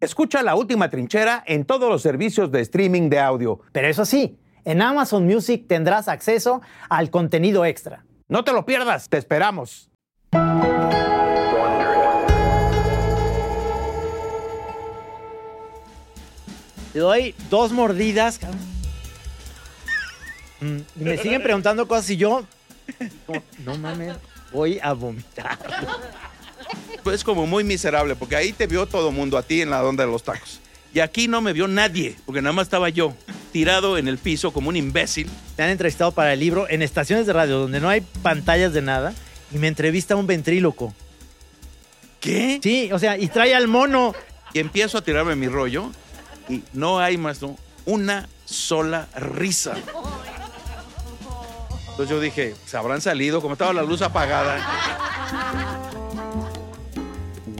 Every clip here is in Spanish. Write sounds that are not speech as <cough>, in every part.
Escucha la última trinchera en todos los servicios de streaming de audio. Pero eso sí, en Amazon Music tendrás acceso al contenido extra. No te lo pierdas, te esperamos. Te doy dos mordidas. Mm, Y me siguen <laughs> preguntando cosas y yo, <laughs> no mames, voy a vomitar. <laughs> Es como muy miserable, porque ahí te vio todo mundo a ti en la onda de los tacos. Y aquí no me vio nadie, porque nada más estaba yo, tirado en el piso como un imbécil. Me han entrevistado para el libro en estaciones de radio donde no hay pantallas de nada y me entrevista un ventríloco. ¿Qué? Sí, o sea, y trae al mono. Y empiezo a tirarme mi rollo y no hay más, ¿no? Una sola risa. Entonces yo dije, se habrán salido, como estaba la luz apagada.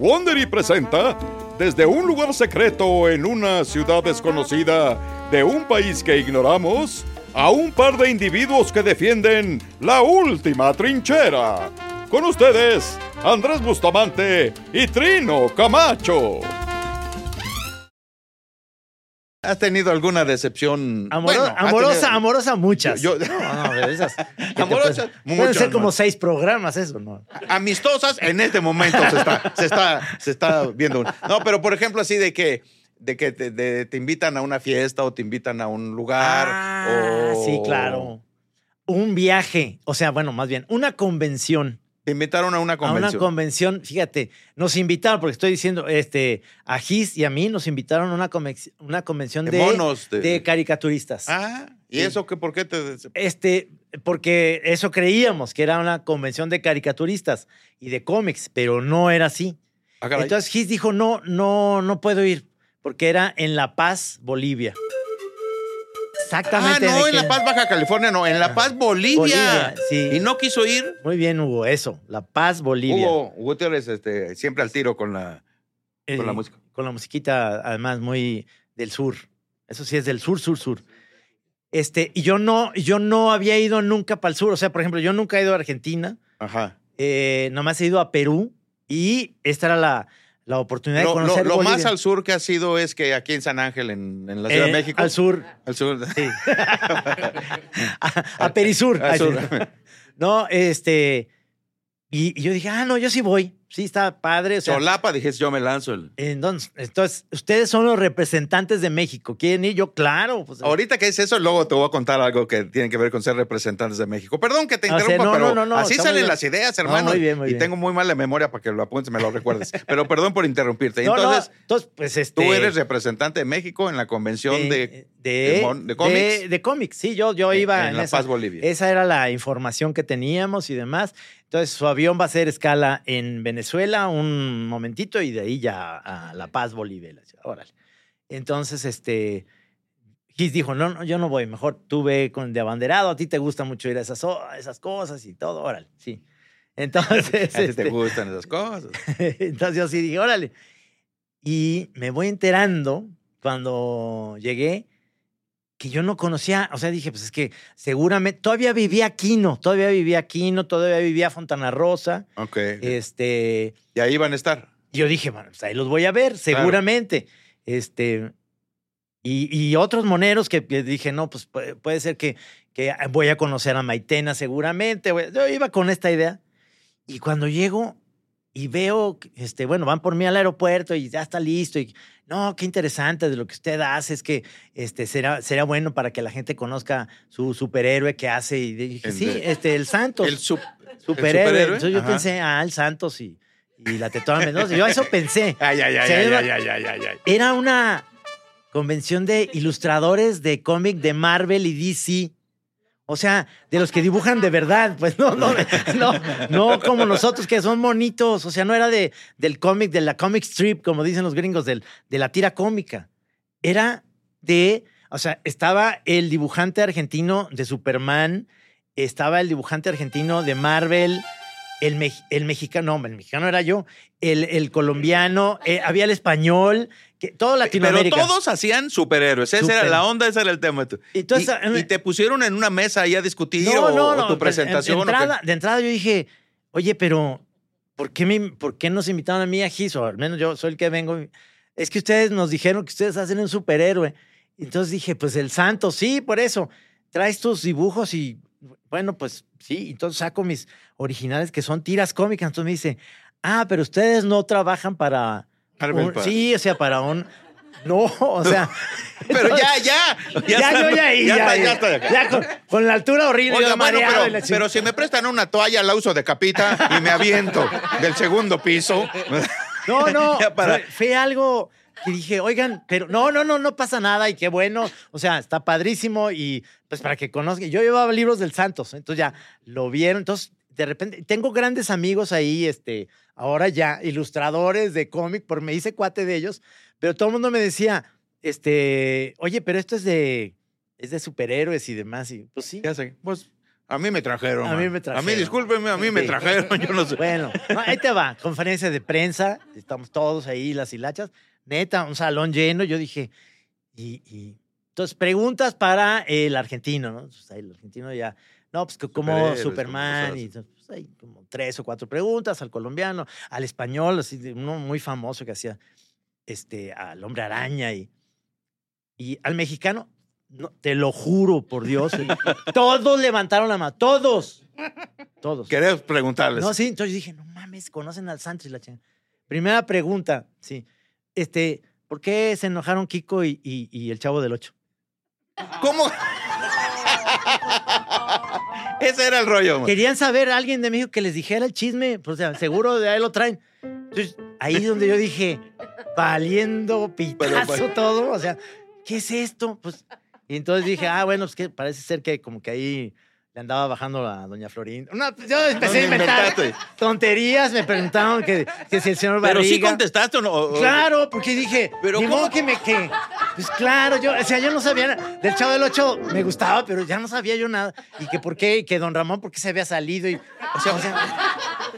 Wondery presenta desde un lugar secreto en una ciudad desconocida de un país que ignoramos a un par de individuos que defienden la última trinchera. Con ustedes, Andrés Bustamante y Trino Camacho. ¿Has tenido alguna decepción? Amoro- Bueno, has amorosa, tenido- amorosa muchas. Yo- no, no, de esas. <laughs> Amorosas, pueden- Pueden ser como seis programas eso, ¿no? amistosas en este momento se está, se está, se está viendo. una. No, pero por ejemplo, así de que, de que te, de- te invitan a una fiesta o te invitan a un lugar. Ah, o sí, claro. Un viaje, o sea, bueno, más bien, una convención. Te invitaron a una A una convención. convención, fíjate, nos invitaron, porque estoy diciendo, este, a Gis y a mí nos invitaron a una, convenc- una convención De de, monos, de- de caricaturistas. ah, ¿y Sí. eso qué? ¿Por qué te.? Este, porque eso creíamos, que era una convención de caricaturistas y de cómics, pero no era así. Ah. Entonces Gis dijo, no, no, no puedo ir, porque era en La Paz, Bolivia. Ah, Exactamente. no, en La Paz, Baja California, no, en La Paz, Bolivia. Bolivia, sí. Y no quiso ir. Muy bien, Hugo, eso, La Paz, Bolivia. Hugo Gutiérrez, este, siempre al tiro con la, con la música. Con la musiquita, además, muy del sur. Eso sí es del sur, sur, sur. Este, y yo no, yo no había ido nunca para el sur. O sea, por ejemplo, yo nunca he ido a Argentina. Ajá. eh, nomás he ido a Perú. Y esta era la, la oportunidad de Lo, lo- conocer lo más Bolivia. al sur que ha sido es que aquí en San Ángel, en, en la Ciudad de Eh, México. Al sur. Al sur. <laughs> Sí. a, a Perisur. Al sur. <laughs> No, este. Y, y yo dije, ah, no, yo sí voy. Sí, está padre. O sea, Solapa, dije, yo me lanzo. El... entonces, entonces, ustedes son los representantes de México. ¿Quieren ir? Yo, claro. Pues, Ahorita que es eso, luego te voy a contar algo que tiene que ver con ser representantes de México. Perdón que te Ah, sí, interrumpa, no, pero no, no, no, así salen bien. las ideas, No, hermano. muy bien, muy y bien. tengo muy mala memoria para que lo apuntes, me lo recuerdes. <laughs> pero perdón por interrumpirte. Entonces, entonces, pues este. tú eres representante de México en la convención de, de, de mon- de cómics. de- cómics, sí, yo, yo En- iba en La esa- Paz, Bolivia. Esa era la información que teníamos y demás. Entonces, su avión va a hacer escala en Venezuela un momentito y de ahí ya a La Paz, Bolivia. La ciudad. Órale. Entonces, este. Gis dijo: No, no, yo no voy. Mejor tú ve con de abanderado. A ti te gusta mucho ir a esas, esas cosas y todo. Órale, sí. Entonces. <laughs> a ti te este, gustan esas cosas. <laughs> entonces yo sí dije, órale. Y me voy enterando cuando llegué que yo no conocía, o sea, dije, pues es que seguramente, todavía vivía Aquino, todavía vivía Aquino, todavía vivía Fontana Rosa, Ok. este, y ahí van a estar. yo dije, bueno, pues ahí los voy a ver, seguramente, este, y, y otros moneros que, dije, no, pues puede, ser que, que voy a conocer a Maitena seguramente, yo iba con esta idea, y cuando llego y veo, este, bueno, van por mí al aeropuerto y ya está listo. Y no, qué interesante de lo que usted hace. Es que este, será, será bueno para que la gente conozca su superhéroe que hace. Y dije, sí, de- este, el Santos. El sup- superhéroe. superhéroe, Entonces yo pensé, ah, el Santos y, y la Tetona Mendoza. Yo a eso pensé. <laughs> Ay, ay, ay, ay, ay, ay. Era una convención de ilustradores de cómic de Marvel y DC. O sea, de los que dibujan de verdad, pues no, no, no, no como nosotros que son monitos. O sea, no era de, del cómic, de la comic strip, como dicen los gringos, del, de la tira cómica. Era de, o sea, estaba el dibujante argentino de Superman, estaba el dibujante argentino de Marvel, el, mex- el mexicano, no, el mexicano era yo, el, el colombiano, eh, había el español, que, todo Pero Latinoamérica. todos hacían superhéroes. Esa era Super. la onda, ese era el tema. Y entonces, y, y te pusieron en una mesa ahí a discutir No, o, no, o no, tu de- presentación. De, o entrada, de entrada yo dije, oye, pero ¿por qué, me, ¿por qué nos invitaron a mí a Gis? O al menos yo soy el que vengo. es que ustedes nos dijeron que ustedes hacen un superhéroe. Entonces dije, pues el santo, sí, por eso. Traes tus dibujos y, bueno, pues sí. Entonces saco mis originales que son tiras cómicas. Entonces me dice, ah, pero ustedes no trabajan para... Marvel, un- para- sí, o sea, para un... <laughs> No, o sea... <laughs> Pero ya, ya. Ya, está- yo ya ahí, ya ya, está, ya, ya ya con, con la altura horrible, Oiga, la pero, pero si me prestan una toalla, la uso de capita y me aviento del segundo piso. <laughs> No, no, Ya para- fue, fue algo que dije, oigan, pero no, no, no, no pasa nada y qué bueno. O sea, está padrísimo y pues para que conozcan. Yo llevaba libros del Santos, entonces ya lo vieron. Entonces, de repente, tengo grandes amigos ahí, este, ahora ya, ilustradores de cómic, por me hice cuate de ellos, pero todo el mundo me decía, este, oye, pero esto es de, es de superhéroes y demás. Y pues sí. Ya sé, pues a mí me trajeron. A mí man. me A trajeron. mí, discúlpeme, a mí me Sí. trajeron, <laughs> yo no sé. Bueno, no, ahí te va. Conferencia de prensa. Estamos todos ahí, las hilachas. Neta, un salón lleno. Yo dije, y, y- entonces preguntas para el argentino, ¿no? Entonces, ahí el argentino ya, no, pues que como Superman, y entonces, hay como tres o cuatro preguntas al colombiano, al español, así uno muy famoso que hacía este, al hombre araña y, y al mexicano, no, te lo juro por Dios, <laughs> todos levantaron la mano, todos, todos. Querés preguntarles. No, sí, entonces dije, no mames, conocen al y la chingada. Primera pregunta, sí. Este, ¿por qué se enojaron Kiko y, y- y el Chavo del Ocho? ¿Cómo? Ese era el rollo. man. Querían saber a alguien de México que les dijera el chisme, pues, o sea, seguro de ahí lo traen. Entonces, ahí es donde yo dije, valiendo pitazo pero- todo, o sea, ¿qué es esto? Pues, y entonces dije, ah, bueno, pues que parece ser que como que ahí andaba bajando a doña Florinda. No, pues, yo empecé a inventar tonterías, me preguntaron que, que si el señor Pero sí Barriga... contestaste o no. O- Claro, porque dije, Pero ni ¿cómo? modo que me que pues claro, yo, o sea, yo no sabía nada. del Chavo del Ocho me gustaba, pero ya no sabía yo nada y que por qué, y que Don Ramón por qué se había salido y o sea, o sea,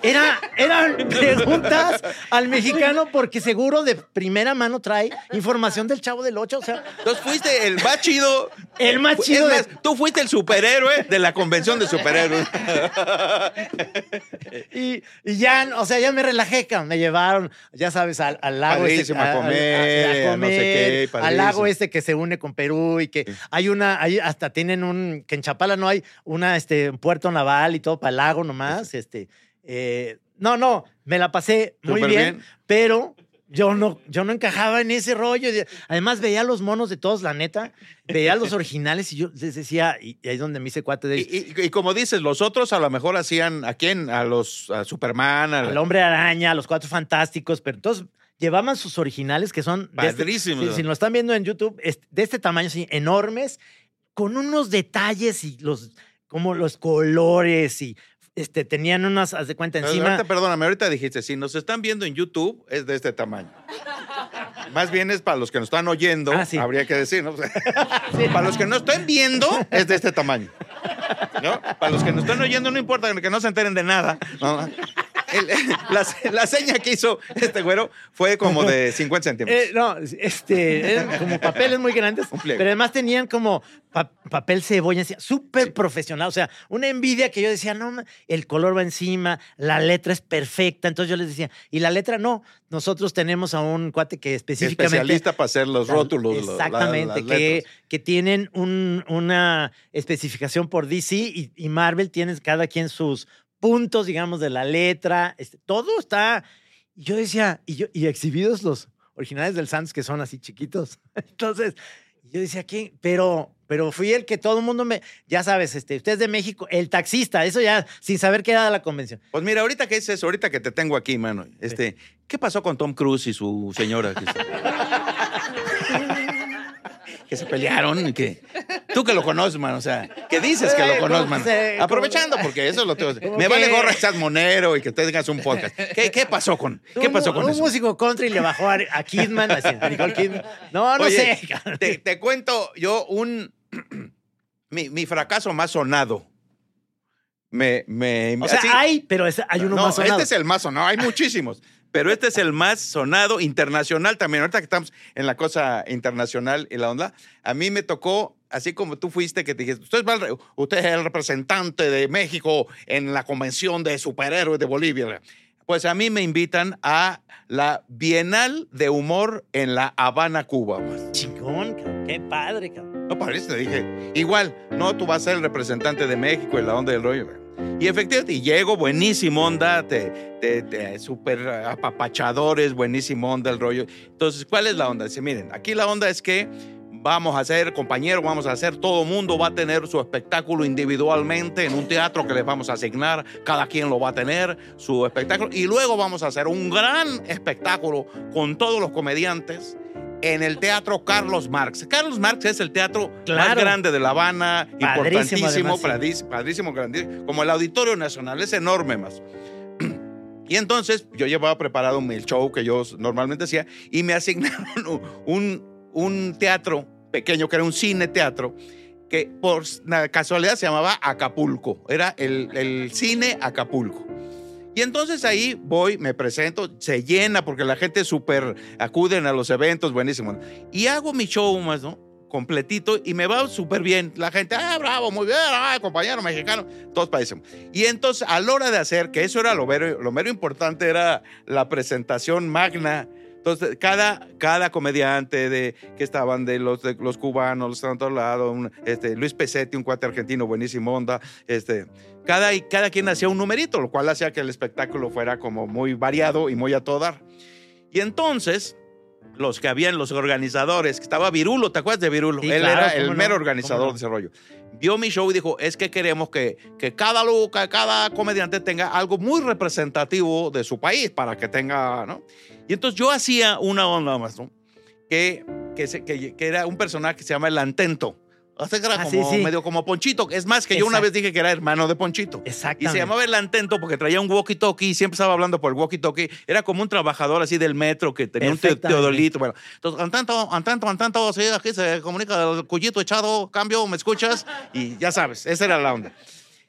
era eran preguntas al mexicano porque seguro de primera mano trae información del Chavo del Ocho, o sea, Entonces fuiste el más chido. el más Es chido de- tú fuiste el superhéroe de la convención de superhéroes. <laughs> Y, y ya, o sea, ya me relajé, me llevaron, ya sabes, al, al lago este, Padrísimo, a comer, a no sé qué, al lago este que se une con Perú y que hay una, hay hasta tienen un, que en Chapala no hay una, este, un puerto naval y todo para el lago nomás, este, eh, no, no, me la pasé muy bien, bien. pero yo no, yo no encajaba en ese rollo. Además, veía los monos de todos, la neta, veía los <laughs> originales y yo les decía, y, ahí es donde me hice cuate de ellos. Y, y- y como dices, los otros a lo mejor hacían a quién? A los a Superman, al hombre araña, a los cuatro fantásticos, pero entonces llevaban sus originales que son este- Padrísimos. si, si lo están viendo en YouTube, de este tamaño, enormes, con unos detalles y los como los colores y este tenían unas, haz de cuenta encima. Ahorita, perdóname, ahorita dijiste, si nos están viendo en YouTube, es de este tamaño. Más bien es para los que nos están oyendo, Ah, sí. habría que decir, ¿no? <laughs> Para los que no estén viendo, es de este tamaño. ¿No? Para los que nos están oyendo, no importa que no se enteren de nada. ¿no? El- la, la seña que hizo este güero fue como de 50 centímetros. Eh, no, este, como papeles muy grandes, pero además tenían como pa- papel cebolla, súper profesional, o sea, una envidia que yo decía, no, el color va encima, la letra es perfecta, entonces yo les decía, y la letra no, nosotros tenemos a un cuate que específicamente... Especialista para hacer los rótulos. la- Exactamente, que, que tienen un- una especificación por DC y, y Marvel tiene cada quien sus puntos, digamos, de la letra. este, todo está. y Yo decía, y, yo, y exhibidos los originales del Santos que son así chiquitos. <laughs> Entonces, yo decía, ¿qué? Pero, pero fui el que todo el mundo me. Ya sabes, este, usted es de México, el taxista, eso ya, sin saber qué era la convención. Pues mira, ahorita que dices, ahorita que te tengo aquí, mano, este, ¿qué pasó con Tom Cruise y su señora? <laughs> <laughs> Que se, pelearon y que tú que lo conoces, mano, o sea, que dices que lo conoces, como- Aprovechando, porque eso es lo Como Me vale gorra que seas monero y que tengas un podcast. ¿Qué, qué pasó con, qué Un pasó con un eso? músico country le bajó a, a Kidman, a Nicole Kidman. No, no Oye, sé. Te, te cuento yo un <clears throat> mi, mi fracaso más sonado. Me, me, O sea, así- hay, pero es- hay uno no, más sonado. este es el más sonado, hay muchísimos, pero este es el más sonado internacional también. Ahorita que estamos en la cosa internacional y la onda, a mí me tocó, así como tú fuiste, que te dijiste, usted, es el representante de México en la convención de superhéroes de Bolivia. Pues a mí me invitan a la Bienal de Humor en La Habana, Cuba. Chingón, cabrón. Qué padre, cabrón. No te dije. Igual, no, tú vas a ser el representante de México en la onda del rollo. Y efectivamente, y llego, buenísimo onda, te, te, te- súper apapachadores, buenísimo onda el rollo. Entonces, ¿cuál es la onda? Dice, miren, aquí la onda es que vamos a hacer, compañeros, vamos a hacer, todo mundo va a tener su espectáculo individualmente en un teatro que les vamos a asignar, cada quien lo va a tener, su espectáculo, y luego vamos a hacer un gran espectáculo con todos los comediantes en el Teatro Carlos Marx. Carlos Marx es el teatro más grande de La Habana, Padrísimo, importantísimo, además, padrísimo, padrísimo, grandísimo, como el Auditorio Nacional, es enorme más. <clears throat> Y entonces yo llevaba preparado el show que yo normalmente hacía y me <laughs> asignaron un, un teatro pequeño que era un cine teatro que por casualidad se llamaba Acapulco. Era el, el cine Acapulco. Y entonces ahí voy, me presento, se llena porque la gente súper acuden a los eventos, buenísimo. Y hago mi show más, ¿no? Completito y me va súper bien. La gente, ah, bravo, muy bien, ah, compañero mexicano, todos padecemos. Y entonces a la hora de hacer, que eso era lo mero, lo mero importante, era la presentación magna. Entonces, cada, cada comediante de, que estaban de los, cubanos, los estaban a un, este, Luis Pesetti, un cuate argentino buenísimo onda, este, cada, cada quien hacía un numerito, lo cual hacía que el espectáculo fuera como muy variado y muy a todo. Y entonces, los que habían, los organizadores, que estaba Virulo, ¿te acuerdas de Virulo? Sí, Él claro, era el no, mero organizador no. de ese rollo. Vio mi show y dijo, es que queremos que, que cada luca, cada comediante tenga algo muy representativo de su país para que tenga, ¿no? Y entonces yo hacía una onda más, ¿no? Que, que, se- que, que era un personaje que se llama el Antento. O sea, que era Ah, como, sí, sí. medio como Ponchito. Es más, que yo una Exacto. vez dije que era hermano de Ponchito. Y Exactamente. se llamaba el Antento porque traía un walkie-talkie y siempre estaba hablando por el walkie-talkie. Era como un trabajador así del metro que tenía un te- teodolito. Bueno, entonces, Antento, Antento, Antento, sí, aquí se comunica el cuyito echado, cambio, ¿me escuchas? Y ya sabes, esa era la onda.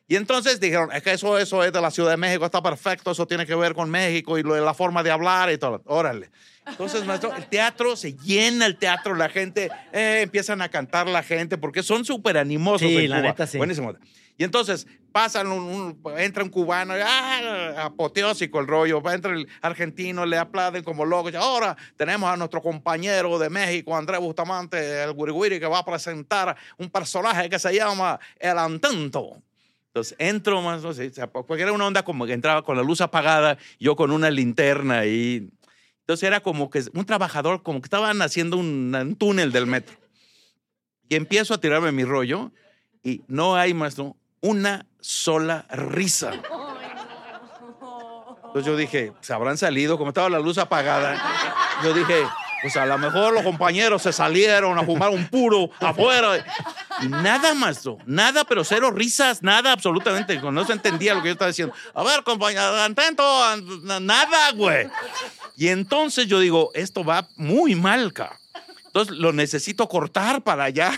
Y entonces dijeron, es que eso, eso es de la Ciudad de México, está perfecto, eso tiene que ver con México y lo la forma de hablar y todo. Órale. Entonces, maestro, el teatro se llena el teatro, la gente, eh, empiezan a cantar la gente porque son súper animosos. Sí, en la Cuba. neta, sí. Buenísimo. Y entonces pasan un, un- entra un cubano, ¡ah! apoteósico el rollo, entra el argentino, le aplauden como locos. Ahora tenemos a nuestro compañero de México, Andrés Bustamante, el Wiri que va a presentar un personaje que se llama El Antento. Entonces entro más, no sé, porque era una onda como que entraba con la luz apagada, yo con una linterna y entonces era como que un trabajador, como que estaban haciendo un, un túnel del metro. Y empiezo a tirarme mi rollo y no hay más, ¿no? Una sola risa. Entonces yo dije, se habrán salido, como estaba la luz apagada. Yo dije, pues a lo mejor los compañeros se salieron a fumar un puro afuera. Y nada, maestro, nada, pero cero risas, nada, absolutamente. No se entendía lo que yo estaba diciendo. A ver, compañero, atento, nada, güey. Y entonces yo digo, esto va muy mal, ca. Entonces lo necesito cortar para allá.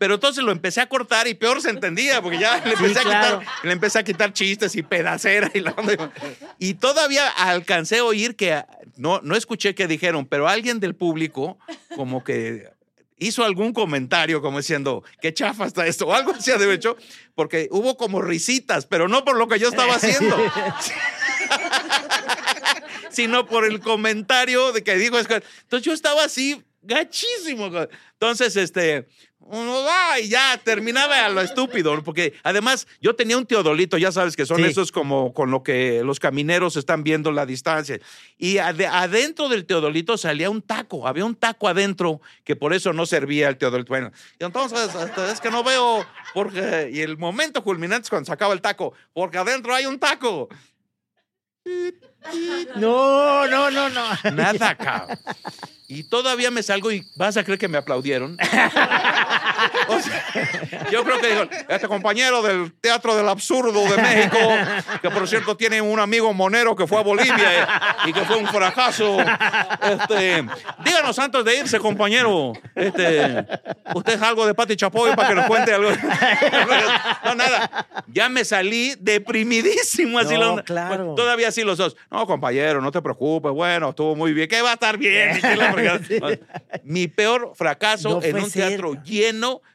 Pero entonces lo empecé a cortar y peor se entendía, porque ya le Sí, empecé, a, claro. quitar, le empecé a quitar chistes y pedacera y la onda. Y todavía alcancé a oír que, no, no escuché qué dijeron, pero alguien del público como que hizo algún comentario como diciendo, qué chafa está esto, o algo así de hecho, porque hubo como risitas, pero no por lo que yo estaba haciendo, <laughs> sino por el comentario de que dijo. es que- Entonces yo estaba así, gachísimo. Entonces, este, uno va y ya terminaba a lo estúpido, porque además yo tenía un teodolito, ya sabes que son Sí. esos como con lo que los camineros están viendo la distancia. Y ade- adentro del teodolito salía un taco, había un taco adentro que por eso no servía el teodolito. Bueno, y entonces este, es que no veo, porque, y el momento culminante es cuando sacaba el taco, porque adentro hay un taco. <laughs> No, no, no, no. Nada, cabrón. Y todavía me salgo y vas a creer que me aplaudieron. <laughs> O sea, yo creo que dijo, este compañero del Teatro del Absurdo de México, que por cierto tiene un amigo monero que fue a Bolivia y que fue un fracaso. Este, díganos antes de irse, compañero, este, usted es algo de Pati Chapoy para que nos cuente algo. <laughs> No, nada. Ya me salí deprimidísimo así. No, claro. Pues, todavía así los dos. No, compañero, no te preocupes. Bueno, estuvo muy bien. ¿Qué va a estar bien? <laughs> Que. Mi peor fracaso No en un teatro ser.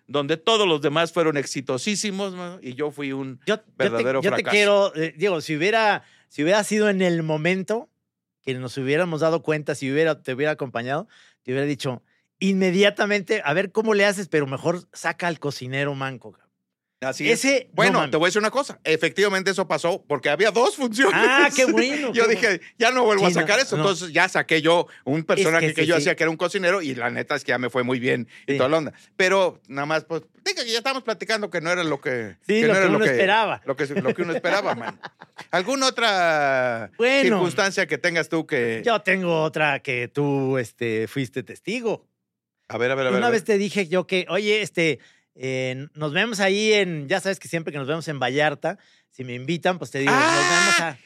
Donde todos los demás fueron exitosísimos y yo fui un Yo, yo te- verdadero yo te, fracaso. quiero, eh, digo, si hubiera si hubiera sido en el momento que nos hubiéramos dado cuenta, si hubiera, te hubiera acompañado, te hubiera dicho inmediatamente, a ver cómo le haces, pero mejor saca al cocinero manco. Cabrón". Así es. Ese, no Bueno, te voy a decir una cosa. Efectivamente, eso pasó porque había dos funciones. Ah, qué bueno, <laughs> yo qué dije, ya no vuelvo Sí, a sacar no, eso. no. Entonces ya saqué yo un personaje que, sí, yo sí. hacía que era un cocinero y la neta es que ya me fue muy bien y toda la onda. Pero nada más, pues, diga que ya estábamos platicando que no era lo que. Sí, que lo no que era uno esperaba. Lo que, lo que uno esperaba, man. <laughs> ¿Alguna otra Bueno. circunstancia que tengas tú que. Yo tengo otra que tú este, fuiste testigo. A ver, a ver, a ver. Una vez te dije yo que, oye, este, eh, nos vemos ahí en, ya sabes que siempre que nos vemos en Vallarta, si me invitan, pues te digo, Ah, nos vemos a...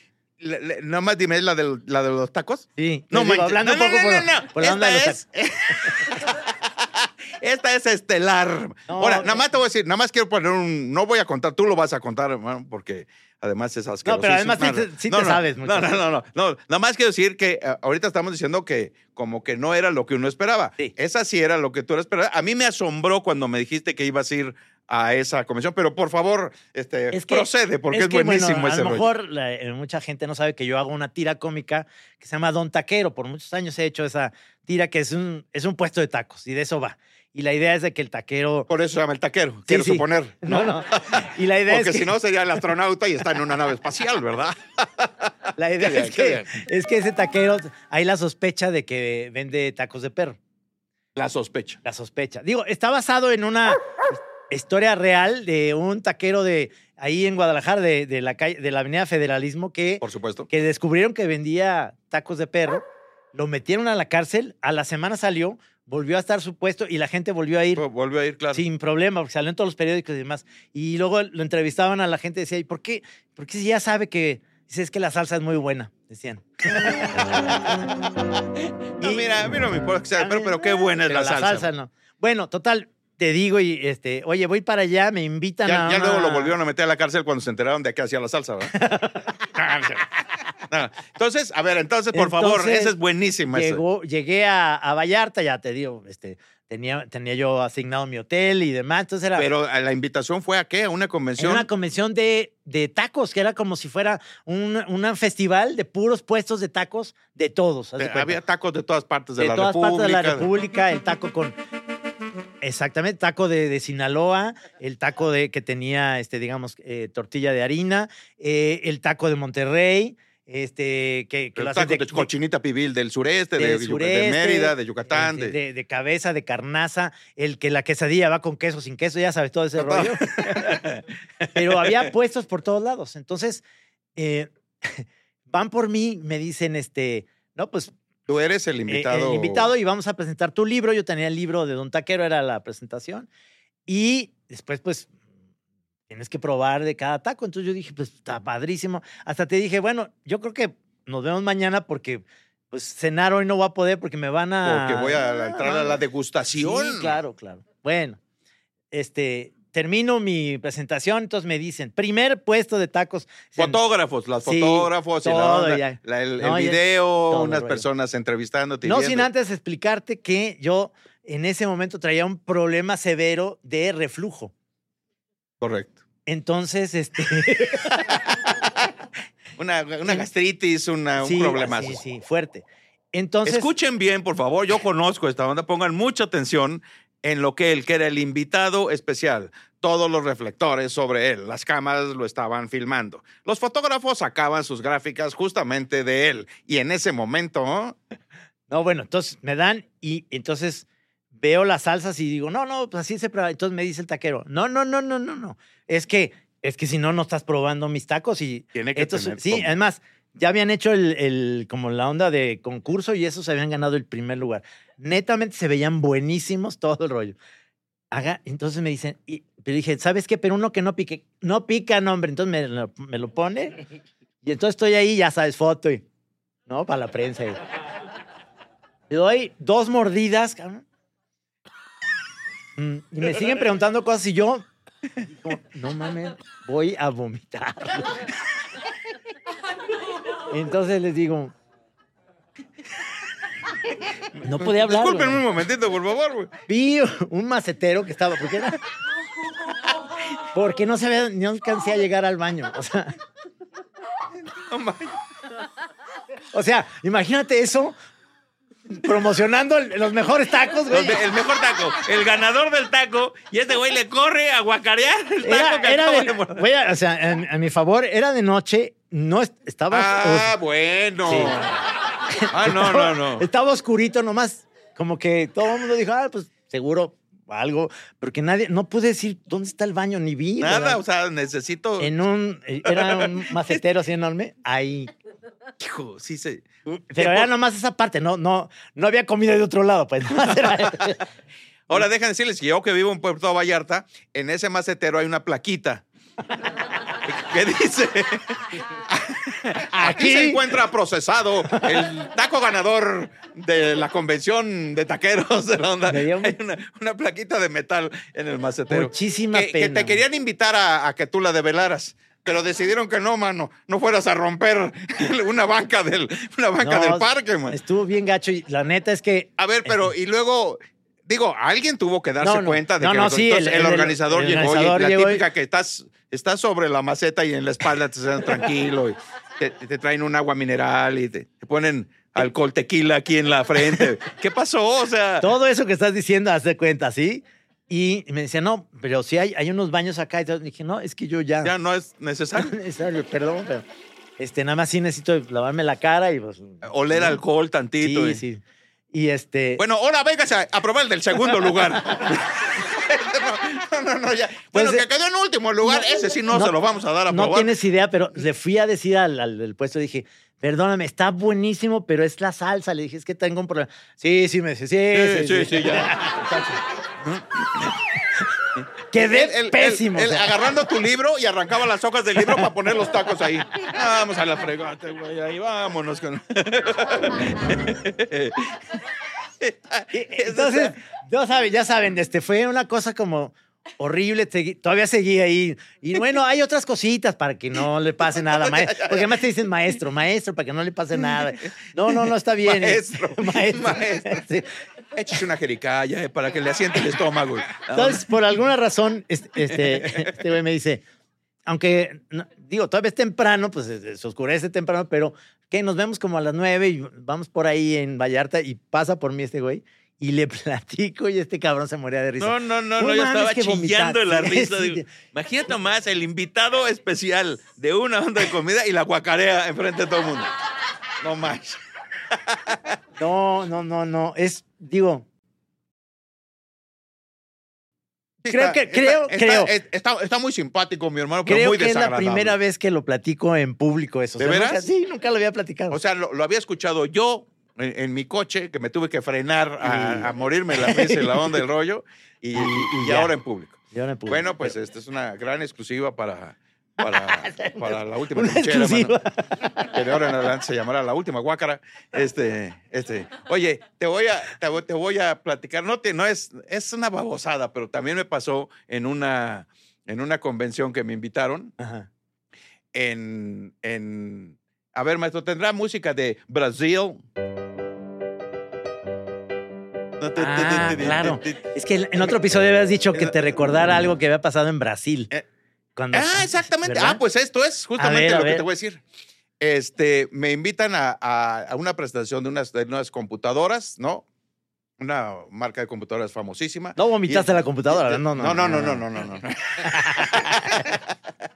Le- le- nada más dime la, del- la de los tacos. Sí, No, digo, hablando no, un poco no, no, por, la onda de los Esta es... <laughs> Esta es estelar. Ahora, nada eh. más te voy a decir, nada más quiero poner un. No voy a contar, tú lo vas a contar, hermano, porque además es asqueroso. pero además sí te- sí te sabes no, no, no, no, no. Nada más quiero decir que eh, ahorita estamos diciendo que como que no era lo que uno esperaba. Sí. Esa sí era lo que tú esperabas. A mí me asombró cuando me dijiste que ibas a ir a esa convención, pero por favor, este, Es que- procede, porque es, que, bueno, buenísimo a ese lo rollo. mejor la- eh, mucha gente no sabe que yo hago una tira cómica que se llama Don Taquero. Por muchos años he hecho esa tira que es un, es un puesto de tacos y de eso va. Y la idea es de que el taquero... Por eso se llama el taquero, quiero sí. suponer. No, no. Y la idea Porque es que... si no sería el astronauta y está en una nave espacial, ¿verdad? La idea bien, es, que, es que ese taquero, hay la sospecha de que vende tacos de perro. La sospecha. La sospecha. Digo, está basado en una historia real de un taquero de ahí en Guadalajara, de, de la, calle, de la Avenida Federalismo, que, Por supuesto. que descubrieron que vendía tacos de perro, lo metieron a la cárcel, a la semana salió, volvió a estar su puesto y la gente volvió a ir Volvió a ir, claro. sin problema, porque salió en todos los periódicos y demás. Y luego lo entrevistaban a la gente y decía, ¿y por qué? Porque si ya sabe que, dice, es que la salsa es muy buena, decían. <laughs> No, mira, a mí no me importa que sea, pero, pero qué buena es Pero la, salsa. no. Bueno, total, te digo y este, oye, voy para allá, me invitan Ya, a ya luego lo volvieron a meter a la cárcel cuando se enteraron de que hacía la salsa, ¿verdad? <laughs> <laughs> No, <laughs> Entonces, a ver, entonces, por favor, esa es buenísima. Llegó, llegué a, a Vallarta, ya te digo, este, tenía, tenía yo asignado mi hotel y demás, entonces era Pero ¿a la invitación fue a qué? ¿A una en convención? una convención de, de tacos, que era como si fuera un, un festival de puros puestos de tacos de todos. de. Había tacos de todas partes de, de la todas República. partes de la República, el taco con. Exactamente, taco de, de Sinaloa, el taco de que tenía, este, digamos, eh, tortilla de harina, eh, el taco de Monterrey, este, que, que lo hacen taco de, cochinita pibil del sureste, de, del de sureste, Mérida, de Yucatán. este, de- de, de cabeza, de carnaza, el que la quesadilla va con queso, sin queso, ya sabes todo ese <laughs> rollo. <laughs> Pero había puestos por todos lados. Entonces, eh, <laughs> van por mí, me dicen, este, no, pues Tú eres el eh, invitado. el invitado y vamos a presentar tu libro. Yo tenía el libro de Don Taquero, era la presentación. Y después, pues, tienes que probar de cada taco. Entonces yo dije, pues, está padrísimo. Hasta te dije, bueno, yo creo que nos vemos mañana porque, pues, cenar hoy no voy a poder porque me van a... Porque voy a entrar a la Sí, degustación. claro, claro. Bueno, este, termino mi presentación, entonces me dicen, primer puesto de tacos. Fotógrafos, los Sí, fotógrafos y todo la- el, No, video, todo unas rollo. personas entrevistándote. No viendo. sin antes explicarte que yo en ese momento traía un problema severo de reflujo. Correcto. Entonces, este. <laughs> Una, una gastritis, una, sí, un problema. Sí, sí, fuerte. Entonces. Escuchen bien, por favor. Yo conozco esta onda. Pongan mucha atención en lo que él, que era el invitado especial. Todos los reflectores sobre él, las cámaras lo estaban filmando. Los fotógrafos sacaban sus gráficas justamente de él. Y en ese momento. No, bueno, entonces me dan y entonces veo las salsas y digo, no, no, pues así se prueba. Entonces me dice el taquero, no, no, no, no, no, no. Es que, es que si no, no estás probando mis tacos y. tiene que tener sí, como- además, ya habían hecho el, el- como la onda de concurso y esos habían ganado el primer lugar. Netamente se veían buenísimos todo el rollo. Haga, entonces me dicen, y, pero dije, ¿sabes qué? Pero uno que no pique, no pica, no, hombre. Entonces me lo, me lo pone y entonces estoy ahí, ya sabes, foto y, ¿no? Para la prensa. Y, le doy dos mordidas, cabrón. Mm, Y me siguen preguntando cosas y yo, digo, no mames, voy a vomitar. <laughs> Entonces les digo, no podía hablar. Disculpen un momentito, por favor. güey. Vi un macetero que estaba, ¿por qué no? Porque no sabía, no alcancé a llegar al baño. O sea, O sea, imagínate eso promocionando los mejores tacos, güey. Los de- el mejor taco, el ganador del taco, y este güey le corre a guacarear el taco Era, que era de, de morder. güey, o sea, en- a mi favor, era de noche, no est- estaba. Ah, bueno. Sí. Ah, no, no, no. Estaba oscurito nomás. Como que todo el mundo dijo, ah, pues seguro algo. Porque nadie, no pude decir dónde está el baño, ni vi. Nada, ¿verdad? o sea, necesito. En un, era un <laughs> macetero así enorme, ahí. Hijo, sí se. Pero era nomás esa parte, no, no, no había comida de otro lado, pues. <laughs> <laughs> Ahora déjenme decirles que yo que vivo en Puerto Vallarta, en ese macetero hay una plaquita. que dice. Aquí se <laughs> encuentra procesado el taco ganador de la convención de taqueros de la onda. Hay una, una plaquita de metal en el macetero. Muchísima que, que pena. te querían invitar a, a que tú la develaras. Pero decidieron que no, mano. No fueras a romper <laughs> una banca del, una banca No, del parque, man. Estuvo bien gacho y la neta es que A ver, pero <laughs> y luego, digo, alguien tuvo que darse No, no. cuenta de No, que los- sí, entonces el- el, el- organizador el llegó organizador y la llegó y- típica que estás, estás sobre la maceta y en la espalda te quedan tranquilo y te, te traen un agua mineral y te, te ponen alcohol tequila aquí en la frente. <laughs> ¿Qué pasó? O sea, todo eso que estás diciendo, haz de cuenta, ¿sí? Y me decía, no, pero sí hay, hay unos baños acá. Y dije, no, es que yo ya. ya no es necesario <laughs> necesario, perdón, pero este, nada más sí necesito lavarme la cara y pues. oler alcohol tantito. Sí, y- sí. Y este. Bueno, ahora véngase a, a probar el del segundo lugar. <laughs> <laughs> no, no, no, ya. Bueno, que quedó en último lugar, ese sí no, no- se lo vamos a dar a no probar. tienes idea, pero le fui a decir al, al del puesto, dije, perdóname, está buenísimo, pero es la salsa. Le dije, es que tengo un problema. Sí, sí, me dice, sí, Sí, sí, sí, ya. <laughs> Quedé Él- él- pésimo. él- o sea. agarrando tu libro y arrancaba las hojas del libro para poner los tacos ahí. <laughs> Vamos a la fregata, güey. Ahí vámonos con. <laughs> <laughs> Entonces, ya saben, ya saben, este, fue una cosa como horrible. todavía seguí ahí. Y bueno, hay otras cositas para que no le pase nada. Porque además te dicen maestro, maestro, para que no le pase nada. No, no, no está bien. Maestro, maestro. maestro. Sí. Échese una jericaya eh, para que le asiente el estómago. <laughs> Entonces, por alguna razón, este este este güey me dice, aunque, no- digo, todavía es temprano, pues se se oscurece temprano, pero que nos vemos como a las nueve y vamos por ahí en Vallarta y pasa por mí este güey y le <laughs> platico y este cabrón se moría de risa. No, no, no, No yo estaba chillando la <laughs> risa. Sí, digo, imagínate más el invitado especial de una onda de comida y la guacarea enfrente de todo el mundo. No más. No, no, no, no. Es, digo, Creo que- creo- creo. Está, está muy simpático, mi hermano, pero creo muy que es la primera vez que lo platico en público eso. ¿De veras? sí, nunca lo había platicado. O sea, lo, lo había escuchado yo en, en mi coche, que me tuve que frenar Y- a, a morirme la risa y la onda del rollo, y, <laughs> y- ahora en público. Bueno, pues esta es una gran exclusiva para, para, <laughs> para la última Una trinchera, que de ahora en adelante se llamará la última guácara. Este, este. Oye, te voy a, te, voy- te voy a platicar. No, te, no es, es una babosada, pero también me pasó en una, en una convención que me invitaron Ajá. en, en. A ver, maestro, ¿tendrá música de Brasil? Ah, claro. Es que en otro episodio habías dicho que te recordara algo que había pasado en Brasil. Eh, Cuando- Ah, exactamente. ¿verdad? Ah, pues esto es justamente ver, lo que te voy a decir. Este, me invitan a, a- a una presentación de unas, de unas computadoras, ¿no? Una marca de computadoras famosísima. No vomitaste Y- la computadora, y- no, no. No, no, no, no, no, no. no. <laughs>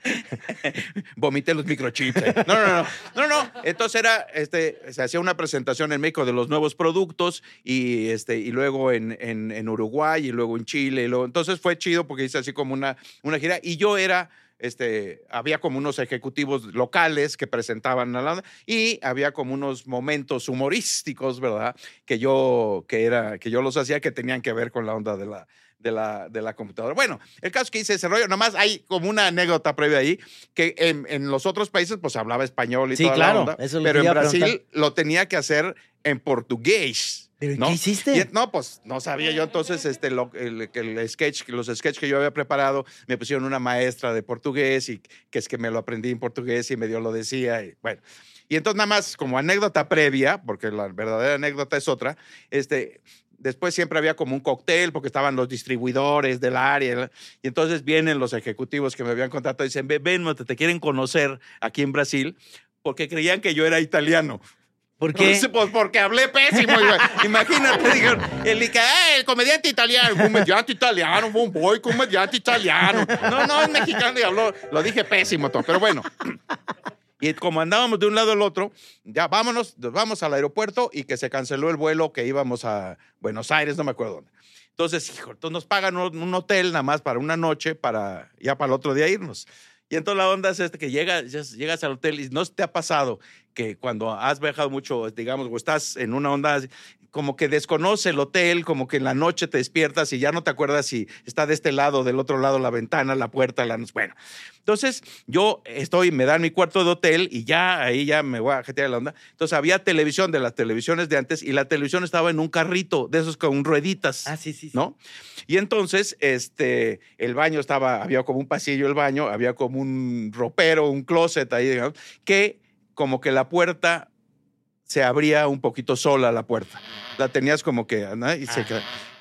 <laughs> Vomité los microchips. No, no, no. No, no. Entonces era, este, se hacía una presentación en México de los nuevos productos y, este, y luego en, en, en Uruguay y luego en Chile. Y luego, entonces fue chido porque hice así como una, una gira y yo era este, había como unos ejecutivos locales que presentaban a la y había como unos momentos humorísticos, ¿verdad? Que yo, que era, que yo los hacía que tenían que ver con la onda de la, de la, de la computadora. Bueno, el caso es que hice ese rollo, nomás hay como una anécdota previa ahí, que en, en los otros países pues hablaba español y Sí, toda claro, la onda, eso pero en Brasil preguntar. lo tenía que hacer en portugués. ¿Pero ¿no? qué hiciste? Y, no, pues no sabía yo entonces este, lo- el, el sketch, los sketches que yo había preparado, me pusieron una maestra de portugués y que es que me lo aprendí en portugués y medio lo decía. Y, bueno, y entonces nada más como anécdota previa, porque la verdadera anécdota es otra, este, después siempre había como un cóctel porque estaban los distribuidores del área y entonces vienen los ejecutivos que me habían contratado y dicen, ven, te, te quieren conocer aquí en Brasil porque creían que yo era italiano. ¿Por qué? Sé, pues porque hablé pésimo. <laughs> Imagínate, dijeron, el, que, "Ah, el comediante italiano, comediante italiano, un boy, comediante italiano. No, no, es mexicano y habló, lo dije pésimo, todo, pero bueno. Y como andábamos de un lado al otro, ya vámonos, nos vamos al aeropuerto y que se canceló el vuelo que íbamos a Buenos Aires, no me acuerdo dónde. Entonces, hijo, entonces nos pagan un, hotel nada más para una noche, para ya para el otro día irnos. Y entonces la onda es este, que llegas, llegas al hotel y no te ha pasado que cuando has viajado mucho, digamos, o estás en una onda, como que desconoce el hotel, como que en la noche te despiertas y ya no te acuerdas si está de este lado, del otro lado, la ventana, la puerta, la... Bueno, entonces yo estoy, me dan mi cuarto de hotel y ya ahí ya me voy a jetear la onda. Entonces había televisión de las televisiones de antes y la televisión estaba en un carrito de esos con rueditas. Ah, sí, sí, sí. ¿no? Y entonces, este, el baño estaba, había como un pasillo el baño, había como un ropero, un closet ahí, digamos, que como que la puerta se abría un poquito sola la puerta. La tenías como que, ¿no? y, se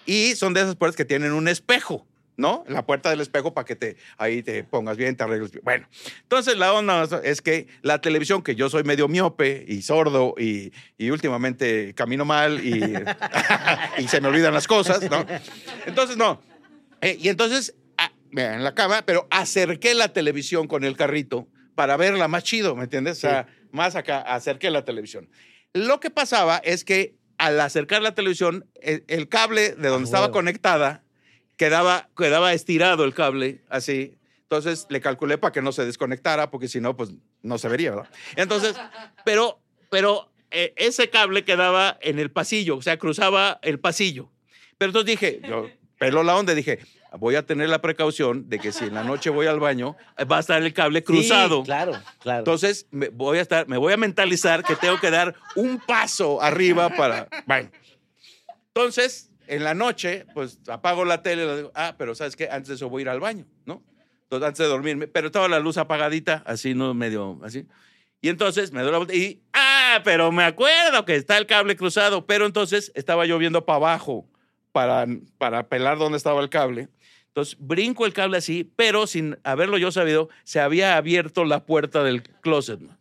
y son de esas puertas que tienen un espejo. ¿No? La puerta del espejo para que te, ahí te pongas bien, te arregles bien. Bueno, entonces la onda es que la televisión, que yo soy medio miope y sordo y, y últimamente camino mal y, <laughs> y se me olvidan las cosas, ¿no? Entonces, no. Eh, y entonces, ah, en la cama, pero acerqué la televisión con el carrito para verla más chido, ¿me entiendes? O sea, más acá, acerqué la televisión. Lo que pasaba es que al acercar la televisión, el, el cable de donde Ah, estaba huevo. conectada quedaba, quedaba estirado el cable, así. Entonces le calculé para que no se desconectara, porque si no, pues no se vería, ¿verdad? Entonces, <laughs> pero, pero eh, ese cable quedaba en el pasillo, o sea, cruzaba el pasillo. Pero entonces dije, yo pelo la onda, dije, voy a tener la precaución de que si en la noche voy al baño, eh, va a estar el cable cruzado. Sí, claro, claro. Entonces me voy a estar, me voy a mentalizar que tengo que dar un paso arriba para. Bueno. Entonces, en la noche, pues apago la tele, le digo, ah, pero ¿sabes qué? Antes de eso voy a ir al baño, ¿no? Entonces, antes de dormirme, pero estaba la luz apagadita, así, no medio, así. Y entonces me doy la vuelta y, ah, pero me acuerdo que está el cable cruzado, pero entonces estaba yo viendo para abajo para, para pelar dónde estaba el cable. Entonces brinco el cable así, pero sin haberlo yo sabido, se había abierto la puerta del closet. ¿no?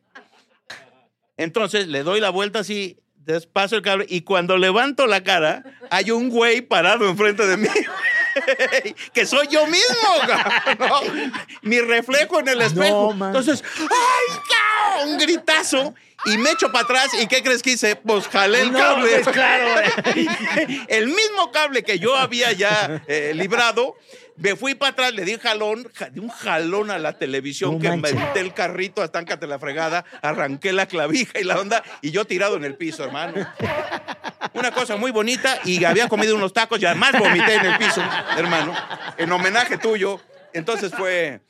Entonces le doy la vuelta así, despacio el cable y cuando levanto la cara, hay un güey parado enfrente de mí. <laughs> que soy yo mismo. <laughs> Mi reflejo en el espejo. Entonces, ¡ay, cabrón! Un gritazo y me echo para atrás. ¿Y qué crees que hice? Pues jalé el No, cable. pues, claro. <laughs> el mismo cable que yo había ya eh, librado. Me fui para atrás, le di un jalón, ja- di un jalón a la televisión No que me metí el carrito hasta encate la fregada, arranqué la clavija y la onda, y yo tirado en el piso, hermano. Una cosa muy bonita, y había comido unos tacos y además vomité en el piso, hermano, en homenaje tuyo. Entonces fue.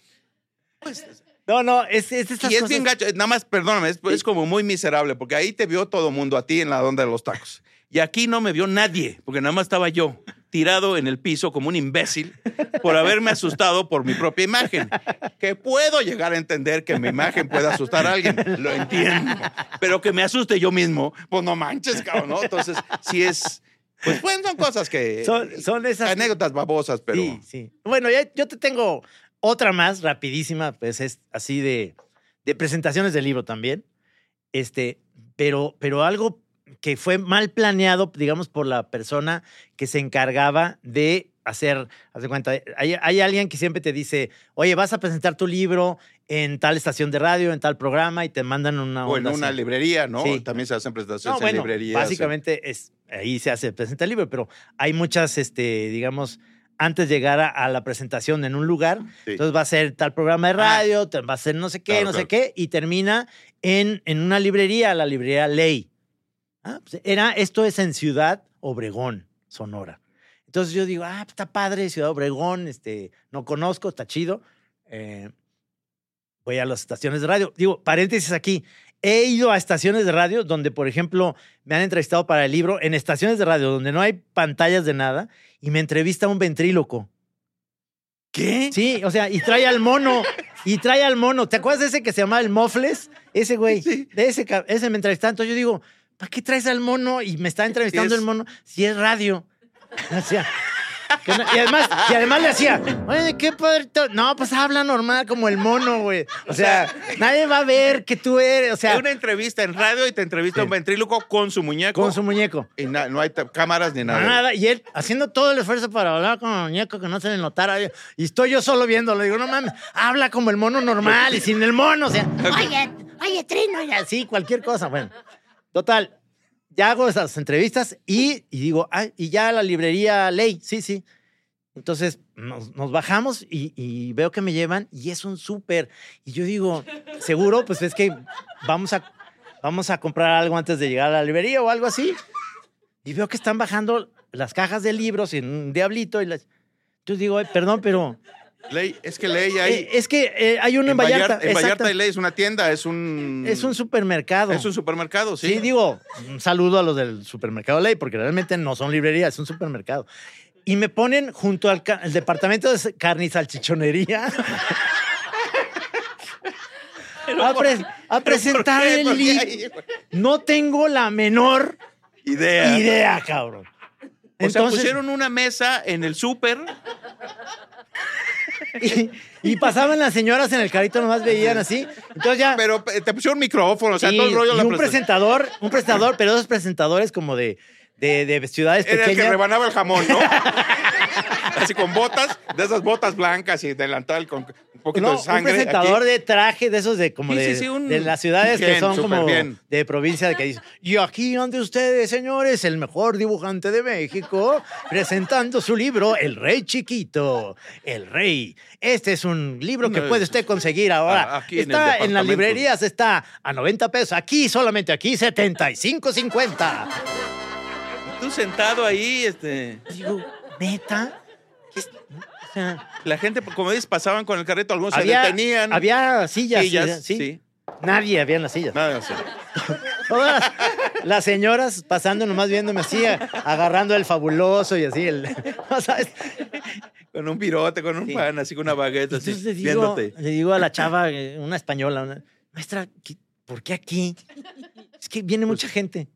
pues, No, no, es, es estas y es cosas- bien gacho, nada más, perdóname, es, es como muy miserable, porque ahí te vio todo mundo a ti en la onda de los tacos. Y aquí no me vio nadie, porque nada más estaba yo, tirado en el piso como un imbécil, por haberme asustado por mi propia imagen. Que puedo llegar a entender que mi imagen puede asustar a alguien, lo entiendo. Pero que me asuste yo mismo, pues no manches, cabrón, ¿no? Entonces, sí es. Pues, son cosas que. Son, son esas. anécdotas babosas, pero. Sí, sí. Bueno, ya, yo te tengo otra más rapidísima, pues es así de, de presentaciones del libro también. Este, pero, pero algo que fue mal planeado, digamos, por la persona que se encargaba de hacer, haz de cuenta, hay, hay alguien que siempre te dice, oye, vas a presentar tu libro en tal estación de radio, en tal programa, y te mandan una O en una así. librería, ¿no? Sí. También se hacen presentaciones No, bueno, en librerías. básicamente es, ahí se hace, presenta el libro, pero hay muchas, este, digamos, antes de llegar a, a la presentación en un lugar, Sí. entonces va a ser tal programa de radio, te- va a ser no sé qué, Claro, no sé qué, y termina en, en una librería, la librería Ley. Ah, pues era, esto es en Ciudad Obregón, Sonora. Entonces yo digo, ah, está padre, Ciudad Obregón, este, no conozco, está chido. Eh, voy a las estaciones de radio. Digo, paréntesis aquí. He ido a estaciones de radio donde, por ejemplo, me han entrevistado para el libro, en estaciones de radio donde no hay pantallas de nada, y me entrevista un ventríloco. ¿Qué? Sí, o sea, y trae al mono, y trae al mono. ¿Te acuerdas de ese que se llamaba el Mofles? Ese güey, Sí. de ese, ese me entrevistaba. Entonces yo digo, ¿para qué traes al mono? Y me está entrevistando es- el mono si es radio. <laughs> O sea, no- y, además, y además le hacía, oye, qué padre. to-". No, pues habla normal como el mono, güey. O sea, nadie va a ver que tú eres, o sea, Hay una entrevista en radio y te entrevista un ventríloco con su muñeco. con su muñeco. Y na- no hay cámaras ni nada. Nada, y él haciendo todo el esfuerzo para hablar con el muñeco que no se le notara. Y estoy yo solo viéndolo. Digo, no mames, habla como el mono normal y sin el mono. O sea, oye, oye, Trino, y así, cualquier cosa. Bueno, total, ya hago esas entrevistas y, y digo, ay, y ya la librería Ley, sí, sí. Entonces nos, nos bajamos y, y veo que me llevan y es un súper. Y yo digo, seguro, pues es que vamos a, vamos a comprar algo antes de llegar a la librería o algo así. Y veo que están bajando las cajas de libros en un diablito. Y las... Entonces digo, "Ay, perdón, pero Ley, es que Ley hay. eh, es que eh, hay uno en, en Vallarta. Vallarta, en. Vallarta y Ley es una tienda, es un. Es un supermercado. Es un supermercado, sí. Sí, digo, un saludo a los del supermercado Ley, porque realmente no son librerías, es un supermercado. Y me ponen junto al departamento de carne y salchichonería <laughs> a, pre- a presentar el ¿Por qué libro. No tengo la menor Idea. idea, cabrón. O sea, pusieron una mesa en el súper. <laughs> y, y pasaban las señoras en el carrito, nomás veían así. Entonces ya. Pero eh, te pusieron micrófono, o sea, y, todo el rollo y la un presentador, un presentador, pero esos presentadores como de, de, de ciudades Era el que pequeñas. rebanaba el jamón, ¿no? <laughs> Así con botas, de esas botas blancas y delantal con poquito No, de sangre. un presentador aquí. de traje de esos de como Sí, de, sí, sí, un- de las ciudades que bien, son como superbién. de provincia que dicen y aquí ante ustedes señores el mejor dibujante de México presentando su libro El Rey Chiquito el Rey este es un libro que No, puede usted conseguir ahora Ah, aquí está en, las librerías está a 90 pesos aquí solamente aquí 75.50 Tú sentado ahí, este. digo neta ¿Qué es- <laughs> La gente, como dices, pasaban con el carrito, algunos había, se detenían. había sillas, sillas, ¿sí? sí. Nadie había en las sillas. Sea, <laughs> Todas las, las señoras pasando nomás viéndome así, agarrando el fabuloso y así, el, <laughs> ¿no sabes? con un pirote, con un Sí. pan, así con una baguette, así, Entonces le digo, viéndote. le digo a la chava, eh, una española, una, maestra, ¿qué- ¿por qué aquí? Es que viene mucha gente.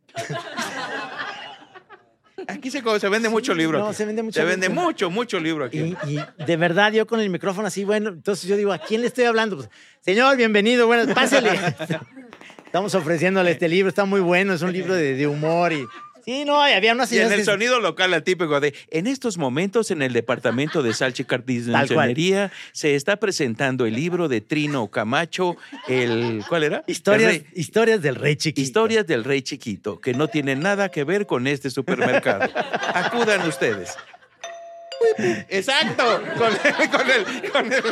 Aquí se, se vende mucho libro. No, aquí. se vende mucho Se vende libro. mucho, mucho libro aquí. Y, y de verdad, yo con el micrófono así, bueno, entonces yo digo, ¿a quién le estoy hablando? Pues, señor, bienvenido, bueno, pásele. <laughs> Estamos ofreciéndole este libro, está muy bueno, es un libro de, de humor y... Sí, no, había unas Y en el que- sonido local, el típico de en estos momentos en el departamento de salchicardinería <laughs> se está presentando el libro de Trino Camacho, el ¿cuál era? Historias, El rey- historias del rey chiquito. Historias del rey chiquito, que no tienen nada que ver con este supermercado. Acudan ustedes. Exacto, con, con el, con el,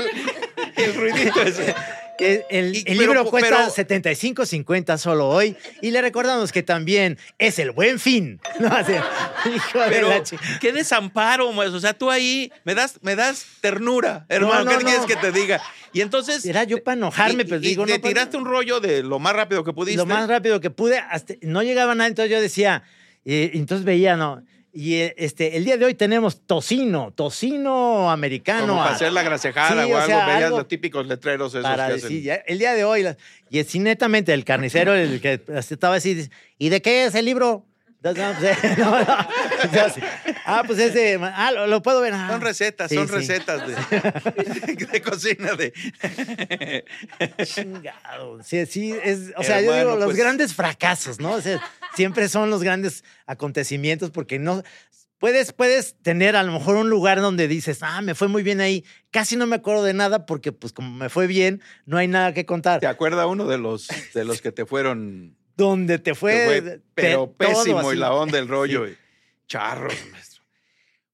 el ruidito ese. El, el- Y- el pero- libro cuesta pero- 75.50 solo hoy. Y le recordamos que también es el buen fin. No, <laughs> hijo de la qué desamparo, pues, o sea, tú ahí me das, me das ternura, hermano, No, ¿qué no, quieres que te diga? Y entonces Era yo para enojarme, y- pero y digo, te no. pues, tiraste un rollo de lo más rápido que pudiste. Lo más rápido que pude, hasta, no llegaba nada, entonces yo decía, eh, entonces veía, no. Y eh, este, el día de hoy tenemos tocino, tocino americano. como para hacer la grasejada Sí, o o algo, veías los típicos letreros esos para que decir, hacen. el día de hoy, y así netamente el carnicero, el que <laughs> estaba así, ¿y de qué es el libro? <laughs> No, no, pues, no, no. Así, ah, pues es de, ah, lo, lo puedo ver. ah. Son recetas, Sí, son sí. recetas de, <laughs> de cocina de Chingado. Sí, sí, es, o sea, yo digo, los pues- grandes fracasos, ¿no? O sea, siempre son los grandes acontecimientos porque no. Puedes, puedes tener a lo mejor un lugar donde dices, ah, me fue muy bien ahí. Casi no me acuerdo de nada porque, pues, como me fue bien, no hay nada que contar. ¿Te acuerdas uno de los de los que te fueron Donde te fue. fue, pe- pero pésimo y la onda del <laughs> rollo? y charros, maestro.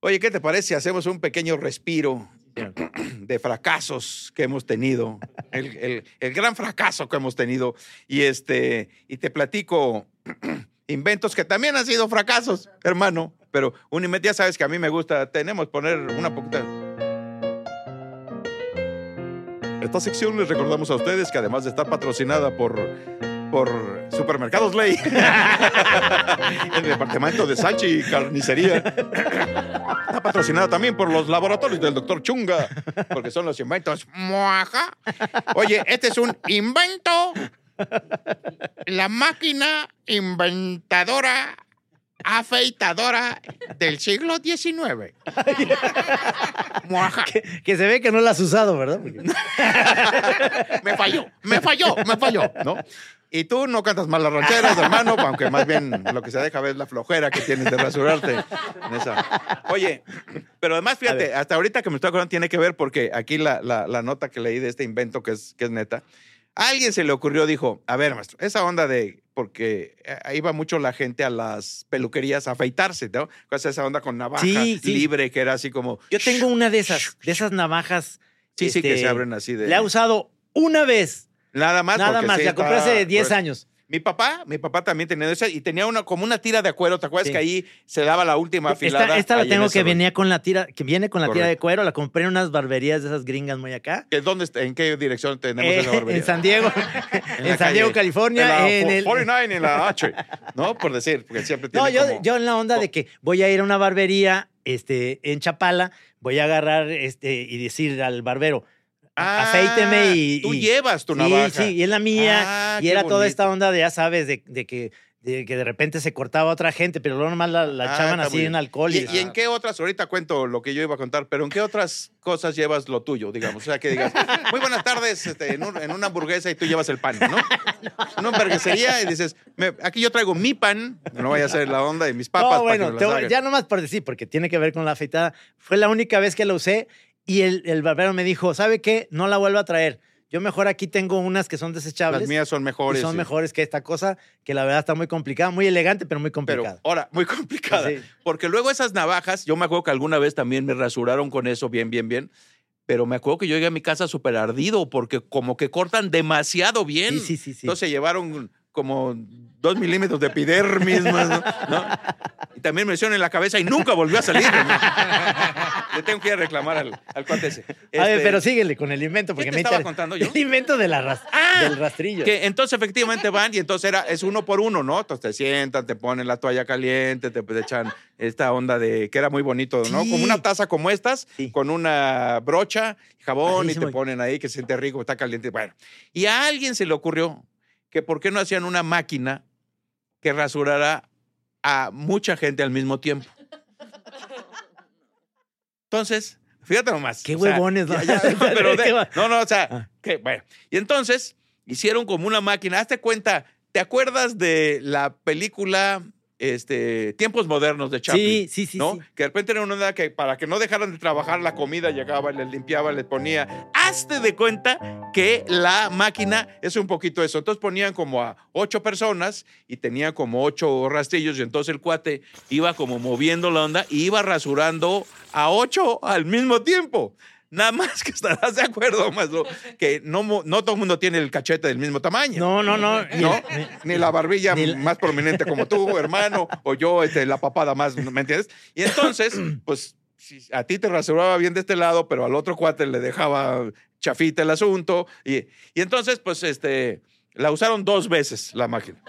Oye, ¿qué te parece si hacemos un pequeño respiro de fracasos que hemos tenido? El, el- el gran fracaso que hemos tenido. Y este, y te platico <clears throat> inventos que también han sido fracasos, hermano. Pero un invento, ya sabes que a mí me gusta, tenemos poner una poquita. Esta sección les recordamos a ustedes que además de estar patrocinada por, por Supermercados Ley, <laughs> el departamento de Salchi y Carnicería, está patrocinada también por los laboratorios del doctor Chunga, porque son los inventos. Muaja. Oye, este es un invento. La máquina inventadora afeitadora del siglo XIX. Muaja. Que se ve que no la has usado, ¿verdad? <laughs> Me falló, me falló, me falló, ¿no? Y tú no cantas mal las rancheras, hermano, <laughs> aunque más bien lo que se deja ver es la flojera que tienes de rasurarte. en esa. Oye, pero además, fíjate, hasta ahorita que me estoy acordando tiene que ver porque aquí la, la- la nota que leí de este invento que es, que es neta, a alguien se le ocurrió, dijo, a ver, maestro, esa onda de, porque eh, iba mucho la gente a las peluquerías a afeitarse, ¿no? Esa onda con navaja Sí, sí. libre, que era así como... Yo tengo una de esas, de esas navajas. Sí, sí, que este, se abren así de... La he usado una vez, Nada más. nada más. sí la compré hace 10 pues, años. Mi papá, mi papá también tenía esa y tenía una como una tira de cuero, ¿te acuerdas Sí. que ahí se daba la última afilada? Esta, esta la en tengo que venía con la tira, que viene con la tira de cuero. La compré en unas barberías de esas gringas muy acá. ¿Que ¿Dónde ¿En qué dirección tenemos Eh, esa barbería? en San Diego, En en, San Diego, California. En En la el, 49 en la <laughs> H, ¿no? Por decir, porque siempre tiene no, yo, como- yo en la onda de que voy a ir a una barbería este, en Chapala, voy a agarrar este, y decir al barbero, Ah, afeíteme y. Tú y- llevas tu sí, navaja. Sí, y es la mía. Ah, y era toda esta bonito. onda de, ya sabes, de, de que, de que de repente se cortaba a otra gente, pero luego nomás la, la Ah, echaban así en alcohol. ¿Y, Y, en qué otras? Ahorita cuento lo que yo iba a contar, pero ¿en qué otras cosas llevas lo tuyo, digamos? O sea, que digas, <laughs> muy buenas tardes, este, en, un- en una hamburguesa y tú llevas el pan, ¿no? <laughs> Una hamburguesería y dices, "Me- aquí yo traigo mi pan, no vaya a ser la onda, y mis papas no, para bueno, que me te las voy- hagan". ya nomás por decir, porque tiene que ver con la afeitada. Fue la única vez que la usé y el, el barbero me dijo, ¿sabe qué? No la vuelvo a traer. Yo mejor aquí tengo unas que son desechables. Las mías son y mejores. son sí. mejores que esta cosa, que la verdad está muy complicada, muy elegante, pero muy Pero complicada. ahora, muy complicada. Sí. Porque luego esas navajas, yo me acuerdo que alguna vez también me rasuraron con eso bien, bien, bien. Pero me acuerdo que yo llegué a mi casa súper ardido porque como que cortan demasiado bien. Sí, sí, sí, sí. Entonces llevaron como dos milímetros de epidermis más, ¿no? ¿No? Y también me hicieron en la cabeza y nunca volvió a salir. ¿no? Le tengo que ir a reclamar al, al cuate ese. a ver, Este, pero síguele con el invento. Porque te me estaba inter- contando yo? El invento de la ras- Ah, del rastrillo. que entonces efectivamente van y entonces era, es uno por uno, ¿no? Entonces te sientan, te ponen la toalla caliente, te, te echan esta onda de que era muy bonito, ¿no? Sí. Como una taza como estas, Sí. con una brocha, jabón y te ponen ahí que se siente rico, está caliente. Bueno, y a alguien se le ocurrió que por qué no hacían una máquina que rasurara a mucha gente al mismo tiempo. Entonces, fíjate nomás. Qué o sea, huevones, ¿no? ya- ya, <laughs> no, pero de- Qué va- no, no, o sea, Ah. que, bueno. Y entonces hicieron como una máquina. Hazte cuenta, ¿te acuerdas de la película este, Tiempos Modernos de Chaplin? Sí, sí, sí, ¿no? Que de repente era una onda que para que no dejaran de trabajar la comida, llegaba, les limpiaba, les ponía. Hazte de cuenta que la máquina es un poquito eso. Entonces ponían como a ocho personas y tenía como ocho rastrillos y entonces el cuate iba como moviendo la onda y iba rasurando a ocho al mismo tiempo. Nada más que estarás de acuerdo, Maslo, que no, no todo el mundo tiene el cachete del mismo tamaño. No, no, no. ¿no? Ni la barbilla ni la- más prominente como tú, hermano, o yo, este, la papada más, ¿me entiendes? Y entonces, <clears throat> pues, a ti te rasuraba bien de este lado, pero al otro cuate le dejaba chafita el asunto. Y, y entonces, pues, este, la usaron dos veces la máquina.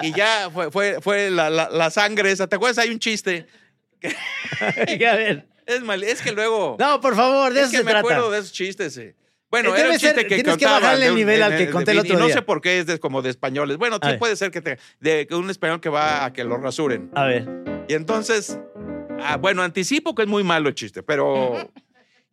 Y ya fue, fue, fue la, la- la sangre esa. ¿Te acuerdas? Hay un chiste. <laughs> a ver. Es mal, es que luego. No, por favor, de es eso que se me trata. acuerdo de esos chistes. sí. Bueno, Eh, era un chiste ser- que tienes que bajarle un- nivel al que conté el y otro no día. sé por qué es de, como de españoles. Bueno, sí puede ser que te, de un español que va a que lo rasuren. A ver. Y entonces, ah, bueno, anticipo que es muy malo el chiste, pero...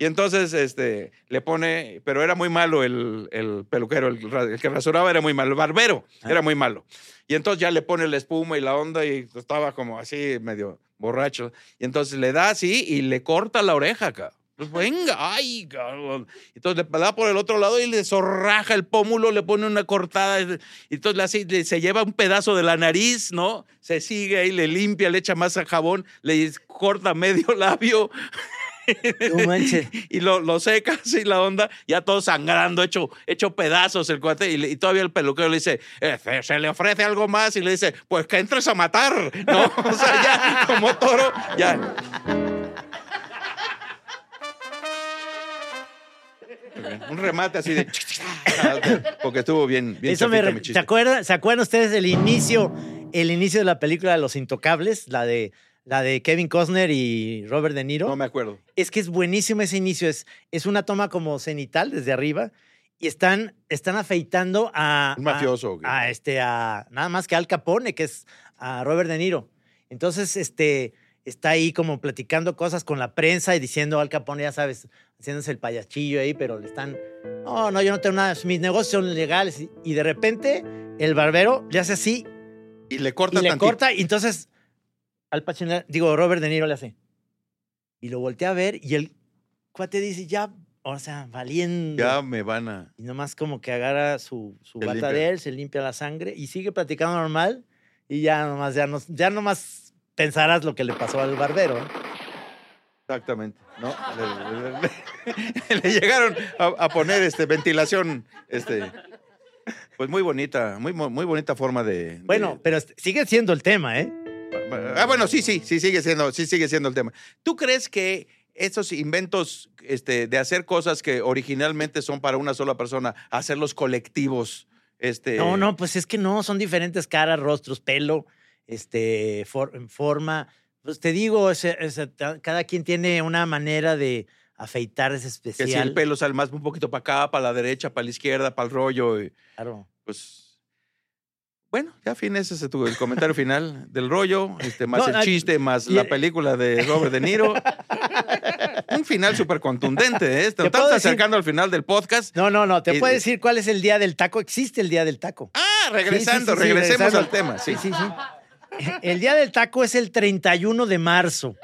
Y entonces, este, le pone, pero era muy malo el, el peluquero, el que rasuraba era muy malo, el barbero Ah. era muy malo. Y entonces ya le pone la espuma y la onda y estaba como así, medio borracho. Y entonces le da así y le corta la oreja acá. Pues venga, ay, cabrón. Entonces le da por el otro lado y le zorraja el pómulo, le pone una cortada. Y entonces le hace- le- se lleva un pedazo de la nariz, ¿no? Se sigue ahí, le limpia, le echa más jabón, le corta medio <laughs> labio No manches. <laughs> y lo, lo seca así la onda, ya todo sangrando, hecho, hecho pedazos el cuate. Y, y todavía el peluquero le dice, "Eh, se- se le ofrece algo más y le dice, pues que entres a matar, ¿no? <laughs> O sea, ya como toro, ya. Un remate así de. <laughs> Porque estuvo bien, bien Eso me chafita ¿Se acuerdan, ¿Se acuerdan ustedes del inicio, el inicio de la película de Los Intocables? La de, la de Kevin Costner y Robert De Niro. No me acuerdo. Es que es buenísimo ese inicio. Es, es una toma como cenital desde arriba y están, están afeitando a. Un mafioso, A, este, a nada más que Al Capone, que es a Robert De Niro. Entonces, este, está ahí como platicando cosas con la prensa y diciendo Al Capone, ya sabes, haciéndose el payachillo ahí, pero le están. No, no, yo no tengo nada, mis negocios son legales. Y, y de repente, el barbero le hace así Y le corta y le tantito. corta, y entonces Al Pacino, digo, Robert De Niro le hace. Y lo voltea a ver y el cuate dice, ya, o sea, valiendo. Ya me van a. Y nomás como que agarra su, su Se bata limpia. de él, se limpia la sangre y sigue platicando normal. Y ya nomás, ya, no, ya nomás pensarás lo que le pasó al barbero. Exactamente. ¿no? Le, le- le- le llegaron a, a poner este, ventilación. Este, pues muy bonita, muy, muy bonita forma de. de- Bueno, pero est- sigue siendo el tema, ¿eh? Ah, bueno, sí, sí, sí sigue siendo, sí sigue siendo el tema. ¿Tú crees que esos inventos este, de hacer cosas que originalmente son para una sola persona, hacerlos colectivos? Este, No, no, pues es que no, son diferentes caras, rostros, pelo, este, for- forma. Pues te digo, ese- ta- cada quien tiene una manera de afeitar ese Que especial. si el pelo sale más un poquito para acá, para la derecha, para la izquierda, para el rollo. y, Claro. pues. Bueno, ya fin, ese es tu- el comentario final del rollo, este, más No, el ay, chiste, más y- la película de Robert De Niro. un final súper contundente, ¿eh? Estamos acercando al final del podcast. No, no, no, te Y- puedo decir cuál es el día del taco. Existe el día del taco. Ah, regresando, sí, sí, sí, regresemos regresando. al tema. Sí. Sí, sí, sí. El día del taco es el 31 de marzo.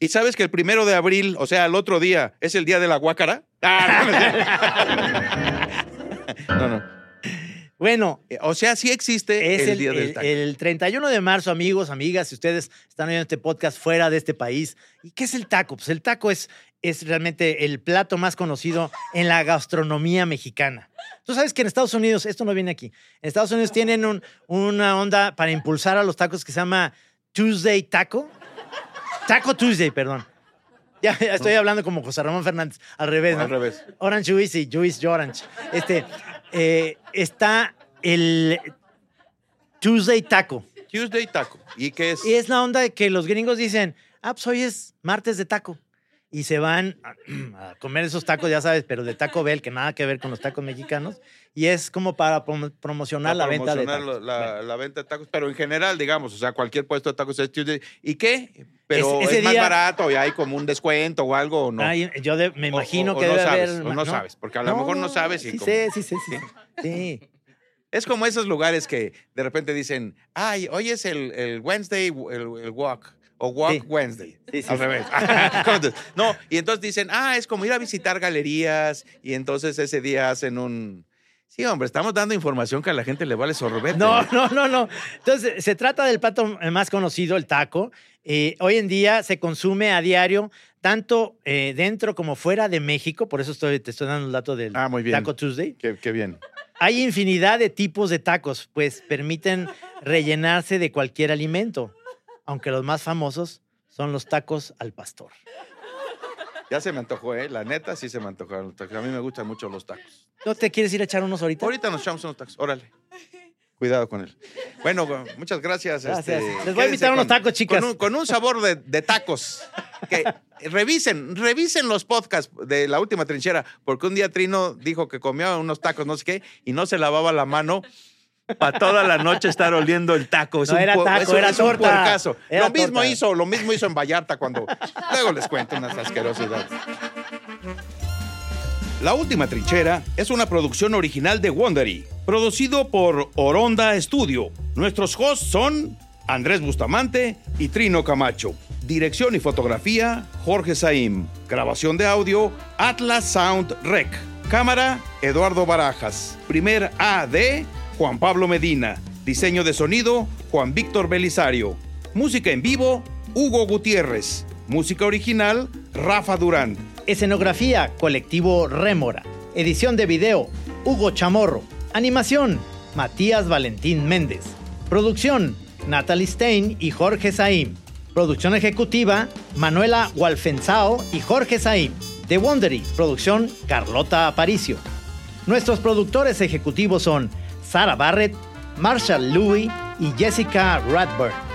¿Y sabes que el primero de abril, o sea, el otro día, es el día de la guácara? Ah, no, no, <laughs> no. Bueno, Eh, O sea, sí existe es el, el, día del el- taco. el 31 de marzo, amigos, amigas, si ustedes están oyendo este podcast fuera de este país. ¿Y qué es el taco? Pues el taco es, es realmente el plato más conocido en la gastronomía mexicana. Tú sabes que en Estados Unidos, esto no viene aquí, en Estados Unidos tienen un- una onda para impulsar a los tacos que se llama Tuesday Taco. Taco Tuesday, perdón. Ya, ya estoy hablando como José Ramón Fernández, al revés, ¿no? Al revés. Orange Juice y Juice Orange. Este, eh, está el Tuesday Taco. Tuesday taco. ¿Y qué es? Y es la onda de que los gringos dicen, ah, pues hoy es martes de taco. Y se van a, <clears throat> a comer esos tacos, ya sabes, pero de Taco Bell, que nada que ver con los tacos mexicanos. Y es como para prom- promocionar la Para venta de promocionar tacos. La, la- Bueno, la venta de tacos, pero en general, digamos, o sea, cualquier puesto de tacos es Tuesday. ¿Y qué? Pero Es- es, más día- barato y hay como un descuento o algo, ¿o no? ay, yo de- me imagino o- o que no debe sabes, haber... o no sabes, porque a lo mejor no sabes y sí como- sé, sí sí. sé. <laughs> Sí. Es como esos lugares que de repente dicen, ay, hoy es el, el Wednesday, el, el walk. O Walk Sí. Wednesday. Sí, sí, Al revés. <laughs> No, y entonces dicen, ah, es como ir a visitar galerías y entonces ese día hacen un... Sí, hombre, estamos dando información que a la gente le vale sorbete. No, no, no, no. Entonces, se trata del plato más conocido, el taco. Eh, hoy en día se consume a diario, tanto eh, dentro como fuera de México. Por eso estoy, te estoy dando el dato del Ah, muy bien. Taco Tuesday. Qué, qué bien. Hay infinidad de tipos de tacos, pues permiten rellenarse de cualquier alimento, aunque los más famosos son los tacos al pastor. Ya se me antojó, ¿eh? La neta sí se me antojaron los tacos. A mí me gustan mucho los tacos. ¿No te quieres ir a echar unos ahorita? Ahorita nos echamos unos tacos. Órale. Cuidado con él. Bueno, muchas gracias. Gracias. este, Les voy a invitar unos tacos, chicas. Con un, con un sabor de, de tacos. Que revisen, revisen los podcasts de la última trinchera, porque un día Trino dijo que comía unos tacos, no sé qué, y no se lavaba la mano para toda la noche estar oliendo el taco. Es No un era taco, era es torta. Era Lo mismo torta. hizo, lo mismo hizo en Vallarta cuando. Luego les cuento unas asquerosidades. La Última Trinchera es una producción original de Wondery, producido por Oronda Studio. Nuestros hosts son Andrés Bustamante y Trino Camacho. Dirección y fotografía, Jorge Saim. Grabación de audio, Atlas Sound Rec. Cámara, Eduardo Barajas. Primer AD, Juan Pablo Medina. Diseño de sonido, Juan Víctor Belisario. Música en vivo, Hugo Gutiérrez. Música original, Rafa Durán. Escenografía, colectivo Rémora. Edición de video, Hugo Chamorro. Animación, Matías Valentín Méndez. Producción, Natalie Stein y Jorge Saim. Producción ejecutiva, Manuela Walfensao y Jorge Saim. The Wondery, producción, Carlota Aparicio. Nuestros productores ejecutivos son Sara Barrett, Marshall Louis y Jessica Radburn.